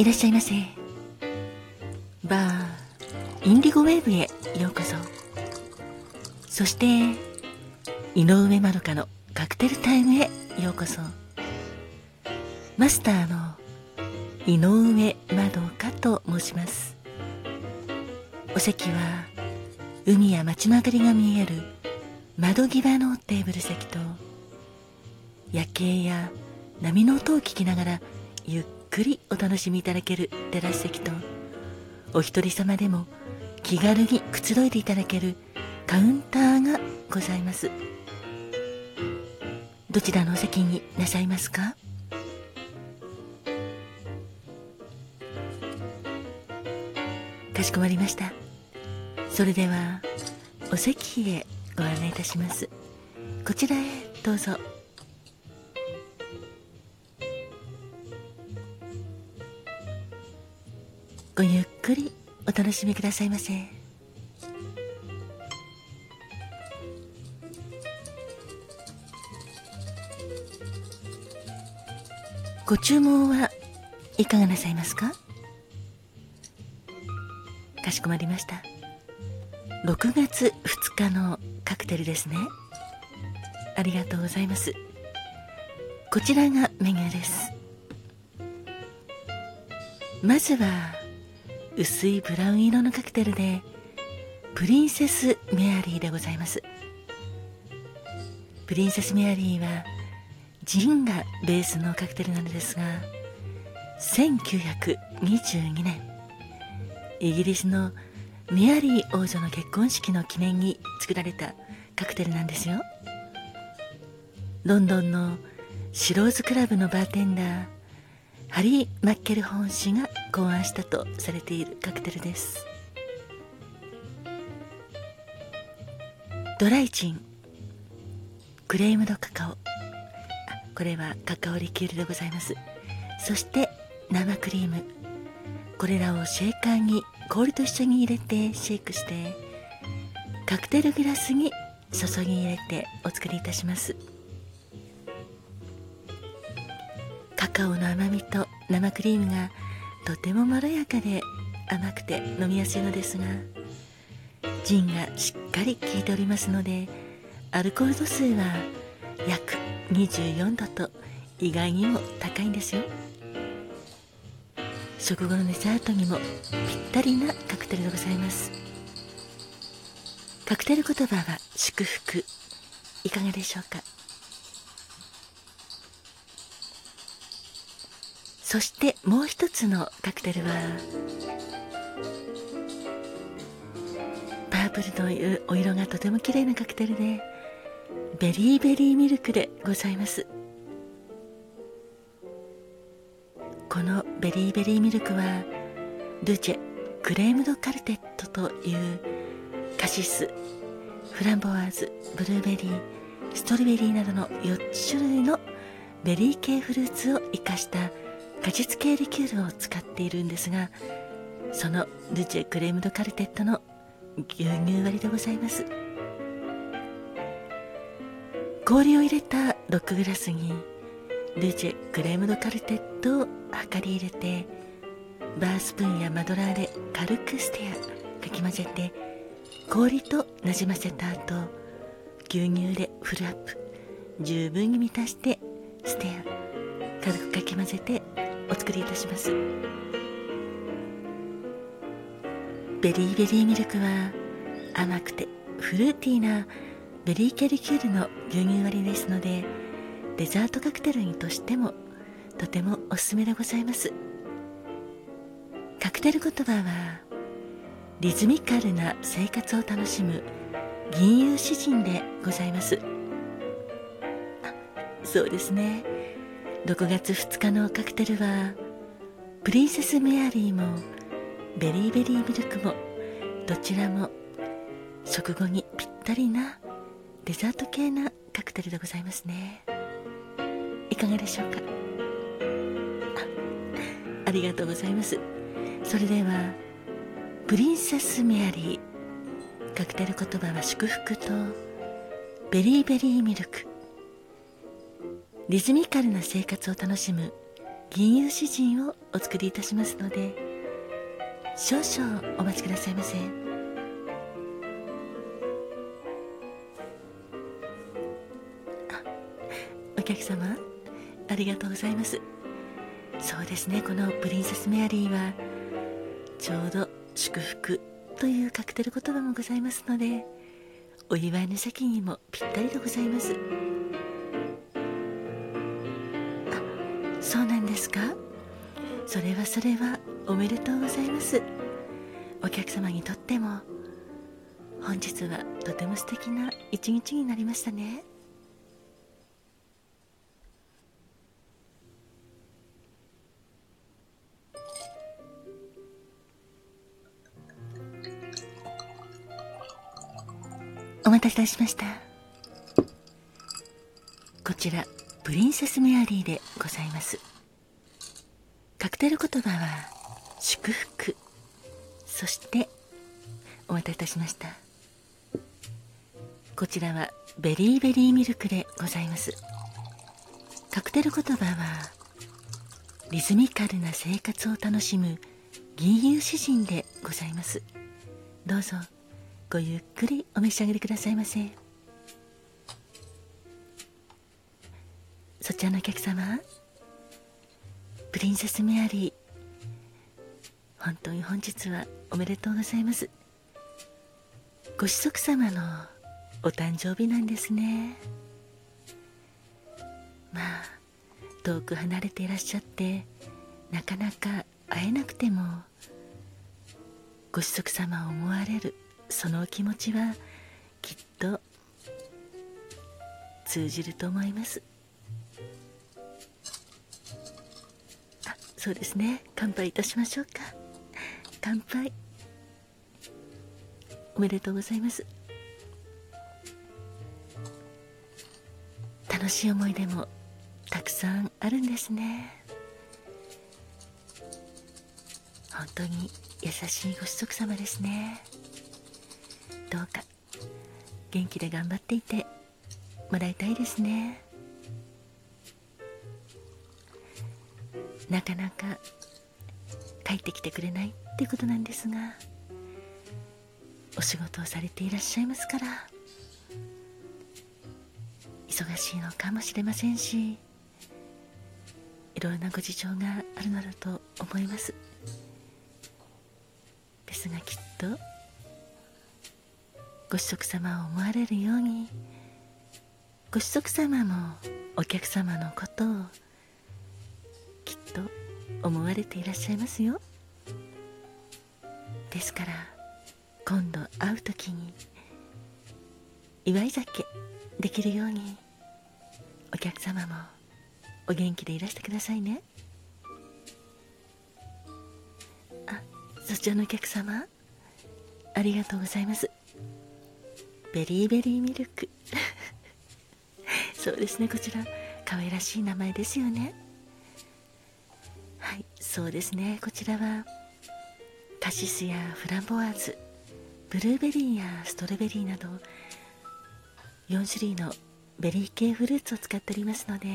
いらっしゃいませ。バーインディゴウェーブへようこそ。そして井上まどかのカクテルタイムへようこそ。マスターの井上まどかと申します。お席は海や街の明かりが見える窓際のテーブル席と夜景や波の音を聞きながらゆっくりお楽しみいただけるテラス席とお一人様でも気軽にくつろいでいただけるカウンターがございます。どちらのお席になさいますか？かしこまりました。それではお席へご案内いたします。こちらへどうぞ。ごゆっくりお楽しみくださいませ。ご注文はいかがなさいますか？かしこまりました。6月2日のカクテルですね。ありがとうございます。こちらがメニューです。まずは薄いブラウン色のカクテルでプリンセスメアリーでございます。プリンセスメアリーはジンがベースのカクテルなのですが1922年イギリスのメアリー王女の結婚式の記念に作られたカクテルなんですよ。ロンドンのシローズクラブのバーテンダーハリー・マッケルホーン氏が考案したとされているカクテルです。ドライジンクレームドカカオ。これはカカオリキュールでございます。そして生クリーム。これらをシェーカーに氷と一緒に入れてシェイクしてカクテルグラスに注ぎ入れてお作りいたします。カオの甘みと生クリームがとてもまろやかで甘くて飲みやすいのですがジンがしっかり効いておりますのでアルコール度数は約24度と意外にも高いんですよ。食後のデザートにもぴったりなカクテルでございます。カクテル言葉は祝福。いかがでしょうか？そしてもう一つのカクテルはパープルのお色がとても綺麗なカクテルでベリーベリーミルクでございます。このベリーベリーミルクはルジェクレームドカルテットというカシスフランボワーズブルーベリーストロベリーなどの4種類のベリー系フルーツを生かした果実系リキュールを使っているんですがそのルチェクレームドカルテットの牛乳割りでございます。氷を入れたロックグラスにルチェクレームドカルテットを量り入れてバースプーンやマドラーで軽くステアかき混ぜて氷となじませた後牛乳でフルアップ。十分に満たしてステア軽くかき混ぜてお作りいたします。ベリーベリーミルクは甘くてフルーティーなベリーキャリキュールの牛乳割りですのでデザートカクテルにとしてもとてもおすすめでございます。カクテル言葉はリズミカルな生活を楽しむ銀融詩人でございます。そうですね。6月2日のカクテルはプリンセスメアリーもベリーベリーミルクもどちらも食後にぴったりなデザート系なカクテルでございますね。いかがでしょうか？あありがとうございます。それではプリンセスメアリーカクテル言葉は祝福とベリーベリーミルク。リズミカルな生活を楽しむ銀融詩人をお作りいたしますので少々お待ちくださいませ。お客様ありがとうございます。そうですねこのプリンセスメアリーはちょうど祝福というカクテル言葉もございますのでお祝いの席にもぴったりでございます。ですか？それはそれはおめでとうございます。お客様にとっても本日はとても素敵な一日になりましたね。お待たせいたしました。こちらプリンセスメアリーでございます。テル言葉は祝福。そしてお待たせいたしました。こちらはベリーベリーミルクでございます。カクテル言葉はリズミカルな生活を楽しむ銀融詩人でございます。どうぞごゆっくりお召し上がりくださいませ。そちらのお客様プリンセスメアリー。本当に本日はおめでとうございます。ご子息様のお誕生日なんですね。まあ遠く離れていらっしゃってなかなか会えなくてもご子息様を思われるそのお気持ちはきっと通じると思います。そうですね。乾杯いたしましょうか。乾杯。おめでとうございます。楽しい思い出もたくさんあるんですね。本当に優しいご子息様ですね。どうか元気で頑張っていてもらいたいですね。なかなか帰ってきてくれないってことなんですがお仕事をされていらっしゃいますから忙しいのかもしれませんしいろんなご事情があるのだと思います。ですがきっとご子息様を思われるようにご子息様もお客様のことをきっと思われていらっしゃいますよ。ですから今度会う時に祝い酒できるようにお客様もお元気でいらしてくださいね。あそちらのお客様ありがとうございます。ベリーベリーミルク。そうですねこちら可愛らしい名前ですよね。そうですね。こちらはカシスやフランボワーズブルーベリーやストロベリーなど4種類のベリー系フルーツを使っておりますので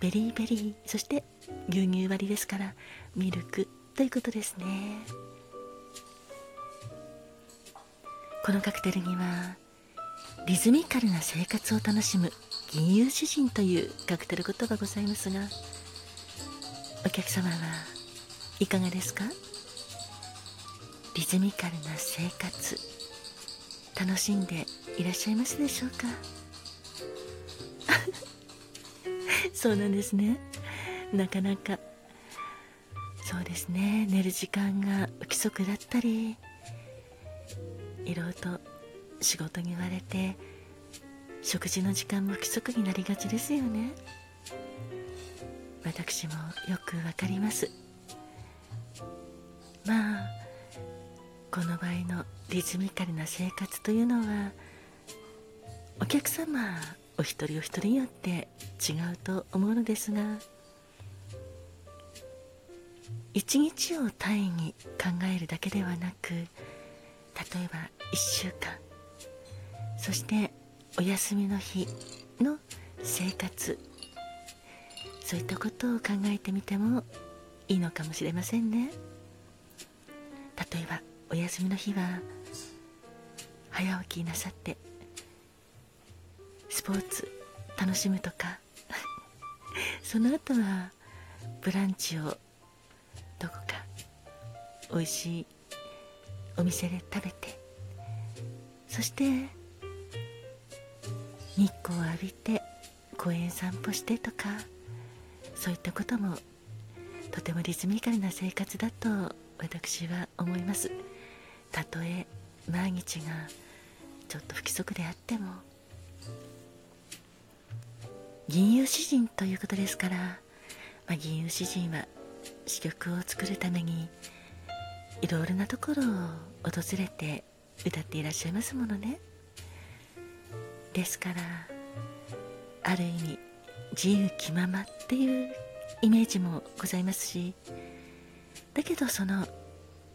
ベリーベリーそして牛乳割りですからミルクということですね。このカクテルにはリズミカルな生活を楽しむ吟遊詩人というカクテル言葉ございますがお客様はいかがですか？リズミカルな生活。楽しんでいらっしゃいますでしょうか？そうなんですね。なかなか。そうですね。寝る時間が不規則だったりいろいろと仕事に追われて食事の時間も不規則になりがちですよね。私もよくわかります。まあこの場合のリズミカルな生活というのはお客様お一人お一人によって違うと思うのですが一日を単位に考えるだけではなく例えば1週間そしてお休みの日の生活そういったことを考えてみてもいいのかもしれませんね。例えばお休みの日は早起きなさってスポーツ楽しむとか その後はブランチをどこか美味しいお店で食べてそして日光を浴びて公園散歩してとかそういったこともとてもリズミカルな生活だと私は思います。たとえ毎日がちょっと不規則であっても銀融詩人ということですから、まあ、銀融詩人は詩曲を作るためにいろいろなところを訪れて歌っていらっしゃいますものね。ですからある意味自由気ままっていうイメージもございますしだけどその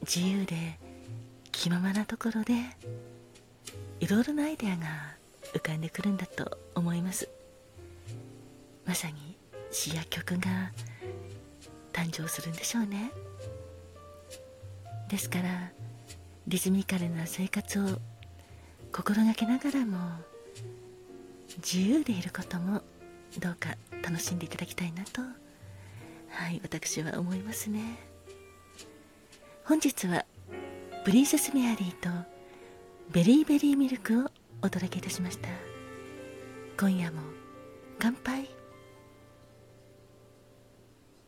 自由で気ままなところでいろいろなアイデアが浮かんでくるんだと思います。まさに詩や曲が誕生するんでしょうね。ですからリズミカルな生活を心がけながらも自由でいることもどうか楽しんでいただきたいなとはい私は思いますね。本日はプリンセスメアリーとベリーベリーミルクをお届けいたしました。今夜も乾杯。